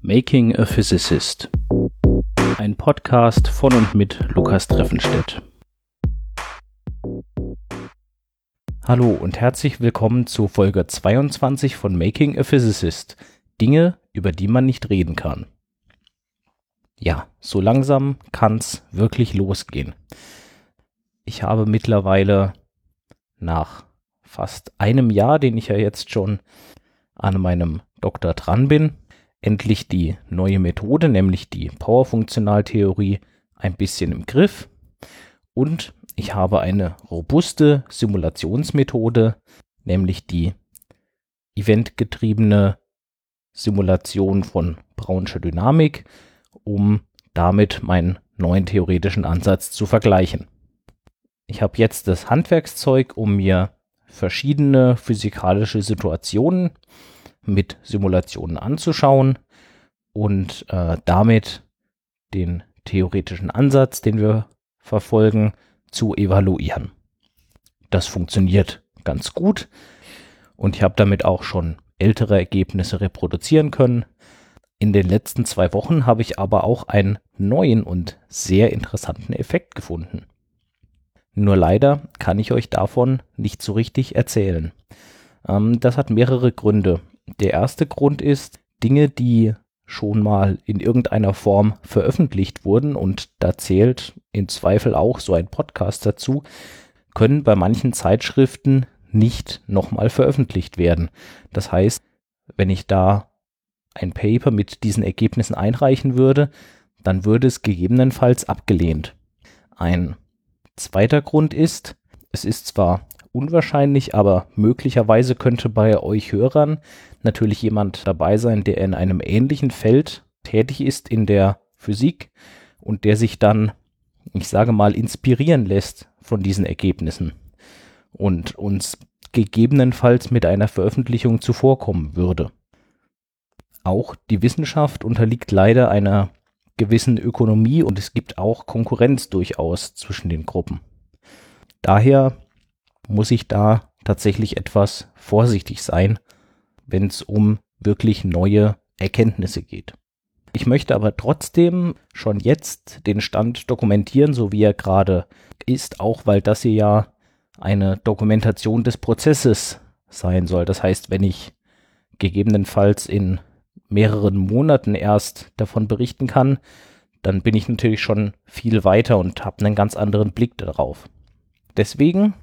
Making a Physicist. Ein Podcast von und mit Lukas Treffenstedt. Hallo und herzlich willkommen zu Folge 22 von Making a Physicist. Dinge, über die man nicht reden kann. Ja, so langsam kann's wirklich losgehen. Ich habe mittlerweile nach fast einem Jahr, den ich ja jetzt schon an meinem Doktor dran bin, endlich die neue Methode, nämlich die Powerfunktionaltheorie, ein bisschen im Griff. Und ich habe eine robuste Simulationsmethode, nämlich die eventgetriebene Simulation von Brownscher Dynamik, um damit meinen neuen theoretischen Ansatz zu vergleichen. Ich habe jetzt das Handwerkszeug, um mir verschiedene physikalische Situationen mit Simulationen anzuschauen und äh, damit den theoretischen Ansatz, den wir verfolgen, zu evaluieren. Das funktioniert ganz gut und ich habe damit auch schon ältere Ergebnisse reproduzieren können. In den letzten zwei Wochen habe ich aber auch einen neuen und sehr interessanten Effekt gefunden. Nur leider kann ich euch davon nicht so richtig erzählen. Ähm, das hat mehrere Gründe. Der erste Grund ist, Dinge, die schon mal in irgendeiner Form veröffentlicht wurden, und da zählt in Zweifel auch so ein Podcast dazu, können bei manchen Zeitschriften nicht nochmal veröffentlicht werden. Das heißt, wenn ich da ein Paper mit diesen Ergebnissen einreichen würde, dann würde es gegebenenfalls abgelehnt. Ein zweiter Grund ist, es ist zwar unwahrscheinlich, aber möglicherweise könnte bei euch Hörern natürlich jemand dabei sein, der in einem ähnlichen Feld tätig ist in der Physik und der sich dann, ich sage mal, inspirieren lässt von diesen Ergebnissen und uns gegebenenfalls mit einer Veröffentlichung zuvorkommen würde. Auch die Wissenschaft unterliegt leider einer gewissen Ökonomie und es gibt auch Konkurrenz durchaus zwischen den Gruppen. Daher muss ich da tatsächlich etwas vorsichtig sein, wenn es um wirklich neue Erkenntnisse geht. Ich möchte aber trotzdem schon jetzt den Stand dokumentieren, so wie er gerade ist, auch weil das hier ja eine Dokumentation des Prozesses sein soll. Das heißt, wenn ich gegebenenfalls in mehreren Monaten erst davon berichten kann, dann bin ich natürlich schon viel weiter und habe einen ganz anderen Blick darauf. Deswegen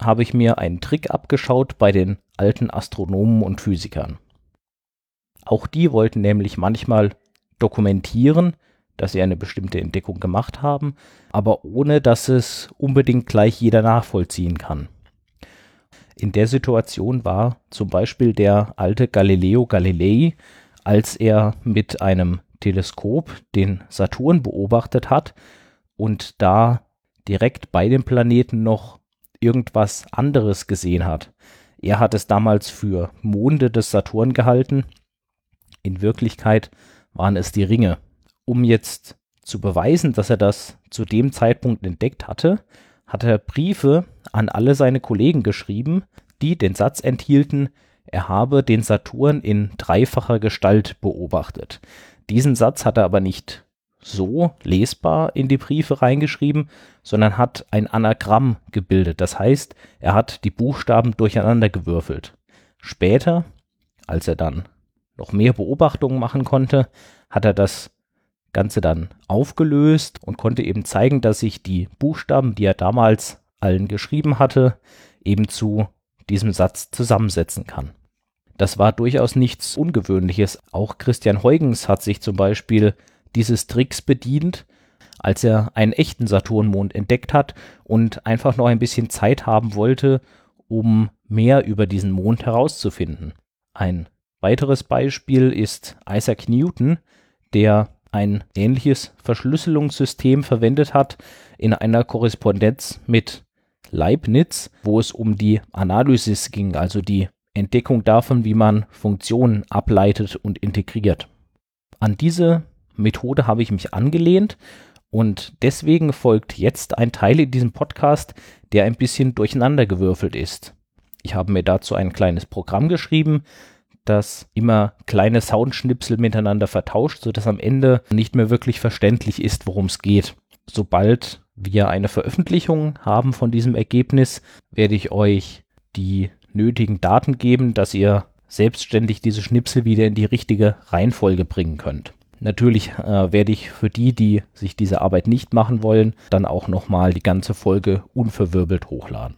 habe ich mir einen Trick abgeschaut bei den alten Astronomen und Physikern. Auch die wollten nämlich manchmal dokumentieren, dass sie eine bestimmte Entdeckung gemacht haben, aber ohne dass es unbedingt gleich jeder nachvollziehen kann. In der Situation war zum Beispiel der alte Galileo Galilei, als er mit einem Teleskop den Saturn beobachtet hat und da direkt bei dem Planeten noch irgendwas anderes gesehen hat. Er hat es damals für Monde des Saturn gehalten. In Wirklichkeit waren es die Ringe. Um jetzt zu beweisen, dass er das zu dem Zeitpunkt entdeckt hatte, hat er Briefe an alle seine Kollegen geschrieben, die den Satz enthielten, er habe den Saturn in dreifacher Gestalt beobachtet. Diesen Satz hat er aber nicht so lesbar in die Briefe reingeschrieben, sondern hat ein Anagramm gebildet. Das heißt, er hat die Buchstaben durcheinander gewürfelt. Später, als er dann noch mehr Beobachtungen machen konnte, hat er das Ganze dann aufgelöst und konnte eben zeigen, dass sich die Buchstaben, die er damals allen geschrieben hatte, eben zu diesem Satz zusammensetzen kann. Das war durchaus nichts Ungewöhnliches. Auch Christian Huygens hat sich zum Beispiel dieses Tricks bedient, als er einen echten Saturnmond entdeckt hat und einfach noch ein bisschen Zeit haben wollte, um mehr über diesen Mond herauszufinden. Ein weiteres Beispiel ist Isaac Newton, der ein ähnliches Verschlüsselungssystem verwendet hat in einer Korrespondenz mit Leibniz, wo es um die Analysis ging, also die Entdeckung davon, wie man Funktionen ableitet und integriert. An diese Methode habe ich mich angelehnt und deswegen folgt jetzt ein Teil in diesem Podcast, der ein bisschen durcheinandergewürfelt ist. Ich habe mir dazu ein kleines Programm geschrieben, das immer kleine Soundschnipsel miteinander vertauscht, sodass am Ende nicht mehr wirklich verständlich ist, worum es geht. Sobald wir eine Veröffentlichung haben von diesem Ergebnis, werde ich euch die nötigen Daten geben, dass ihr selbstständig diese Schnipsel wieder in die richtige Reihenfolge bringen könnt. Natürlich äh, werde ich für die, die sich diese Arbeit nicht machen wollen, dann auch nochmal die ganze Folge unverwirbelt hochladen.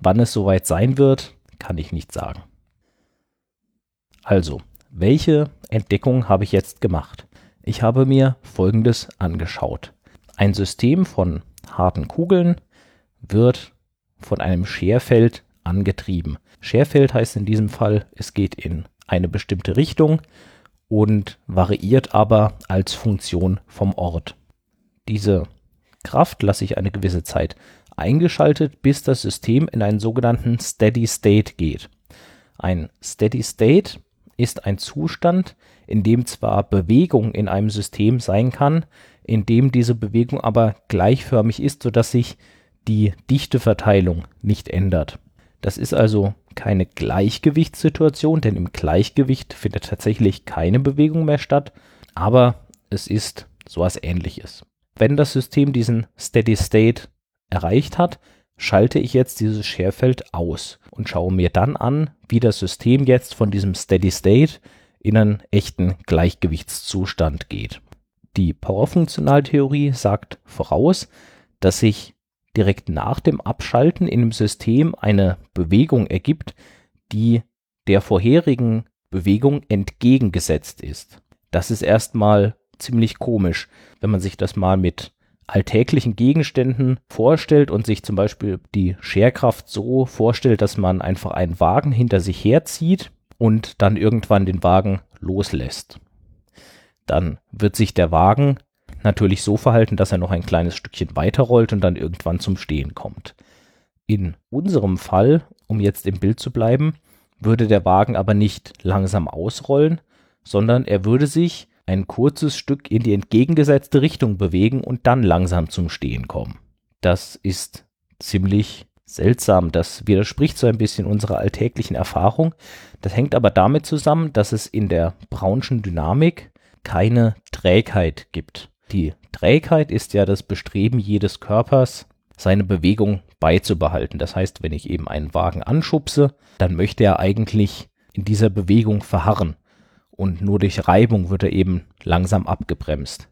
Wann es soweit sein wird, kann ich nicht sagen. Also, welche Entdeckung habe ich jetzt gemacht? Ich habe mir Folgendes angeschaut. Ein System von harten Kugeln wird von einem Scherfeld angetrieben. Scherfeld heißt in diesem Fall, es geht in eine bestimmte Richtung und variiert aber als Funktion vom Ort. Diese Kraft lasse ich eine gewisse Zeit eingeschaltet, bis das System in einen sogenannten Steady State geht. Ein Steady State ist ein Zustand, in dem zwar Bewegung in einem System sein kann, in dem diese Bewegung aber gleichförmig ist, sodass sich die Dichteverteilung nicht ändert. Das ist also keine Gleichgewichtssituation, denn im Gleichgewicht findet tatsächlich keine Bewegung mehr statt, aber es ist sowas ähnliches. Wenn das System diesen Steady State erreicht hat, schalte ich jetzt dieses Scherfeld aus und schaue mir dann an, wie das System jetzt von diesem Steady State in einen echten Gleichgewichtszustand geht. Die Powerfunktionaltheorie sagt voraus, dass sich direkt nach dem Abschalten in dem System eine Bewegung ergibt, die der vorherigen Bewegung entgegengesetzt ist. Das ist erstmal ziemlich komisch, wenn man sich das mal mit alltäglichen Gegenständen vorstellt und sich zum Beispiel die Scherkraft so vorstellt, dass man einfach einen Wagen hinter sich herzieht und dann irgendwann den Wagen loslässt. Dann wird sich der Wagen natürlich so verhalten, dass er noch ein kleines Stückchen weiterrollt und dann irgendwann zum Stehen kommt. In unserem Fall, um jetzt im Bild zu bleiben, würde der Wagen aber nicht langsam ausrollen, sondern er würde sich ein kurzes Stück in die entgegengesetzte Richtung bewegen und dann langsam zum Stehen kommen. Das ist ziemlich seltsam. Das widerspricht so ein bisschen unserer alltäglichen Erfahrung. Das hängt aber damit zusammen, dass es in der Brownschen Dynamik keine Trägheit gibt. Die Trägheit ist ja das Bestreben jedes Körpers, seine Bewegung beizubehalten. Das heißt, wenn ich eben einen Wagen anschubse, dann möchte er eigentlich in dieser Bewegung verharren und nur durch Reibung wird er eben langsam abgebremst.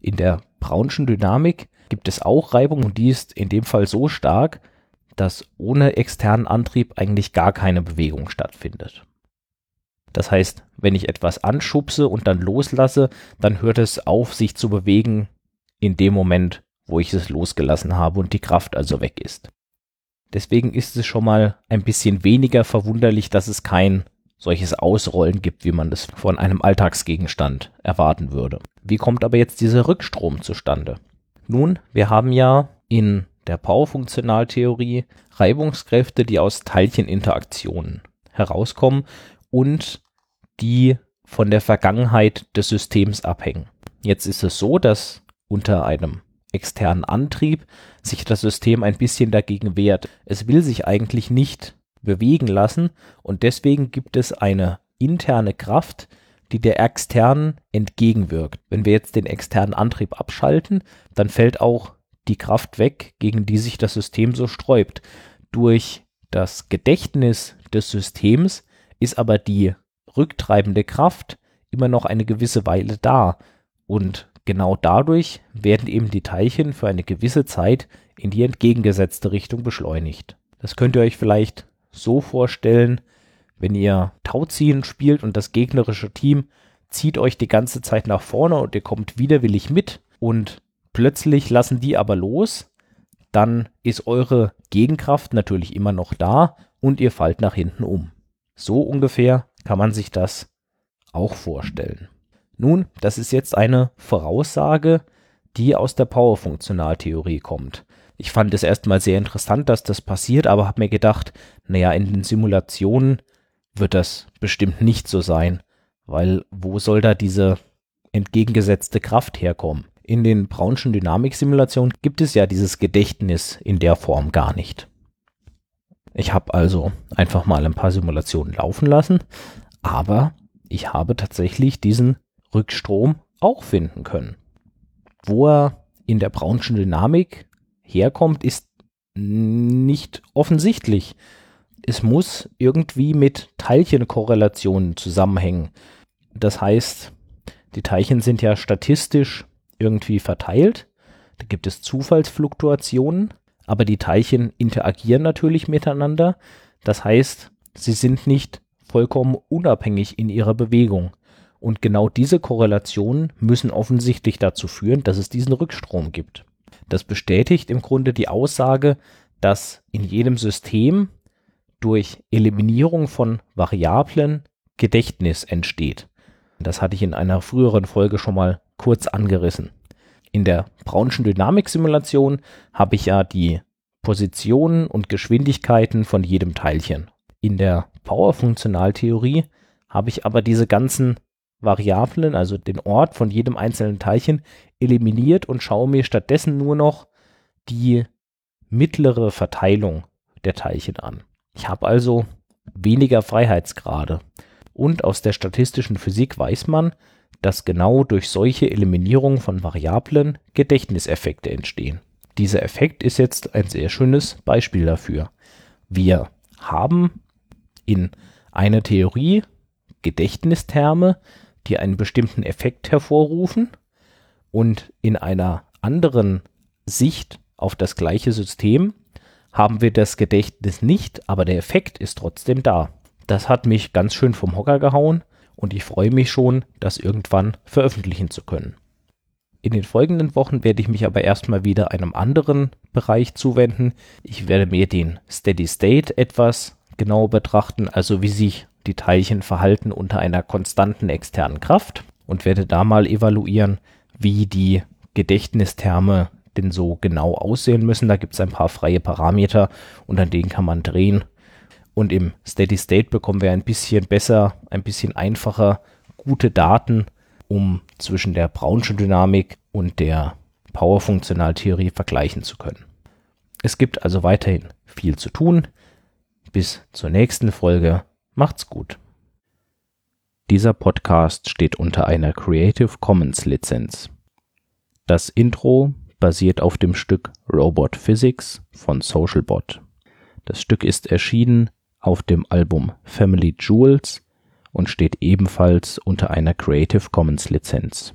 In der Brownschen Dynamik gibt es auch Reibung und die ist in dem Fall so stark, dass ohne externen Antrieb eigentlich gar keine Bewegung stattfindet. Das heißt, wenn ich etwas anschubse und dann loslasse, dann hört es auf, sich zu bewegen in dem Moment, wo ich es losgelassen habe und die Kraft also weg ist. Deswegen ist es schon mal ein bisschen weniger verwunderlich, dass es kein solches Ausrollen gibt, wie man das von einem Alltagsgegenstand erwarten würde. Wie kommt aber jetzt dieser Rückstrom zustande? Nun, wir haben ja in der Powerfunktionaltheorie Reibungskräfte, die aus Teilcheninteraktionen herauskommen und die von der Vergangenheit des Systems abhängen. Jetzt ist es so, dass unter einem externen Antrieb sich das System ein bisschen dagegen wehrt. Es will sich eigentlich nicht bewegen lassen und deswegen gibt es eine interne Kraft, die der externen entgegenwirkt. Wenn wir jetzt den externen Antrieb abschalten, dann fällt auch die Kraft weg, gegen die sich das System so sträubt. Durch das Gedächtnis des Systems ist aber die rücktreibende Kraft immer noch eine gewisse Weile da und genau dadurch werden eben die Teilchen für eine gewisse Zeit in die entgegengesetzte Richtung beschleunigt. Das könnt ihr euch vielleicht so vorstellen, wenn ihr Tauziehen spielt und das gegnerische Team zieht euch die ganze Zeit nach vorne und ihr kommt widerwillig mit und plötzlich lassen die aber los, dann ist eure Gegenkraft natürlich immer noch da und ihr fallt nach hinten um. So ungefähr kann man sich das auch vorstellen. Nun, das ist jetzt eine Voraussage, die aus der Powerfunktionaltheorie kommt. Ich fand es erstmal sehr interessant, dass das passiert, aber habe mir gedacht, naja, in den Simulationen wird das bestimmt nicht so sein, weil wo soll da diese entgegengesetzte Kraft herkommen? In den Brownschen Dynamiksimulationen gibt es ja dieses Gedächtnis in der Form gar nicht. Ich habe also einfach mal ein paar Simulationen laufen lassen, Aber ich habe tatsächlich diesen Rückstrom auch finden können. Wo er in der Brownschen Dynamik herkommt, ist nicht offensichtlich. Es muss irgendwie mit Teilchenkorrelationen zusammenhängen. Das heißt, die Teilchen sind ja statistisch irgendwie verteilt. Da gibt es Zufallsfluktuationen, aber die Teilchen interagieren natürlich miteinander. Das heißt, sie sind nicht vollkommen unabhängig in ihrer Bewegung. Und genau diese Korrelationen müssen offensichtlich dazu führen, dass es diesen Rückstrom gibt. Das bestätigt im Grunde die Aussage, dass in jedem System durch Eliminierung von Variablen Gedächtnis entsteht. Das hatte ich in einer früheren Folge schon mal kurz angerissen. In der Brownschen Dynamiksimulation habe ich ja die Positionen und Geschwindigkeiten von jedem Teilchen. In der Powerfunktionaltheorie habe ich aber diese ganzen Variablen, also den Ort von jedem einzelnen Teilchen, eliminiert und schaue mir stattdessen nur noch die mittlere Verteilung der Teilchen an. Ich habe also weniger Freiheitsgrade. Und aus der statistischen Physik weiß man, dass genau durch solche Eliminierung von Variablen Gedächtniseffekte entstehen. Dieser Effekt ist jetzt ein sehr schönes Beispiel dafür. Wir haben in einer Theorie Gedächtnisterme, die einen bestimmten Effekt hervorrufen und in einer anderen Sicht auf das gleiche System haben wir das Gedächtnis nicht, aber der Effekt ist trotzdem da. Das hat mich ganz schön vom Hocker gehauen und ich freue mich schon, das irgendwann veröffentlichen zu können. In den folgenden Wochen werde ich mich aber erstmal wieder einem anderen Bereich zuwenden. Ich werde mir den Steady State etwas genauer betrachten, also wie sich die Teilchen verhalten unter einer konstanten externen Kraft und werde da mal evaluieren, wie die Gedächtnisterme denn so genau aussehen müssen. Da gibt es ein paar freie Parameter und an denen kann man drehen. Und im Steady State bekommen wir ein bisschen besser, ein bisschen einfacher gute Daten, um zwischen der Brownschen Dynamik und der Powerfunktionaltheorie vergleichen zu können. Es gibt also weiterhin viel zu tun. Bis zur nächsten Folge. Macht's gut. Dieser Podcast steht unter einer Creative Commons Lizenz. Das Intro basiert auf dem Stück Robot Physics von Socialbot. Das Stück ist erschienen auf dem Album Family Jewels und steht ebenfalls unter einer Creative Commons Lizenz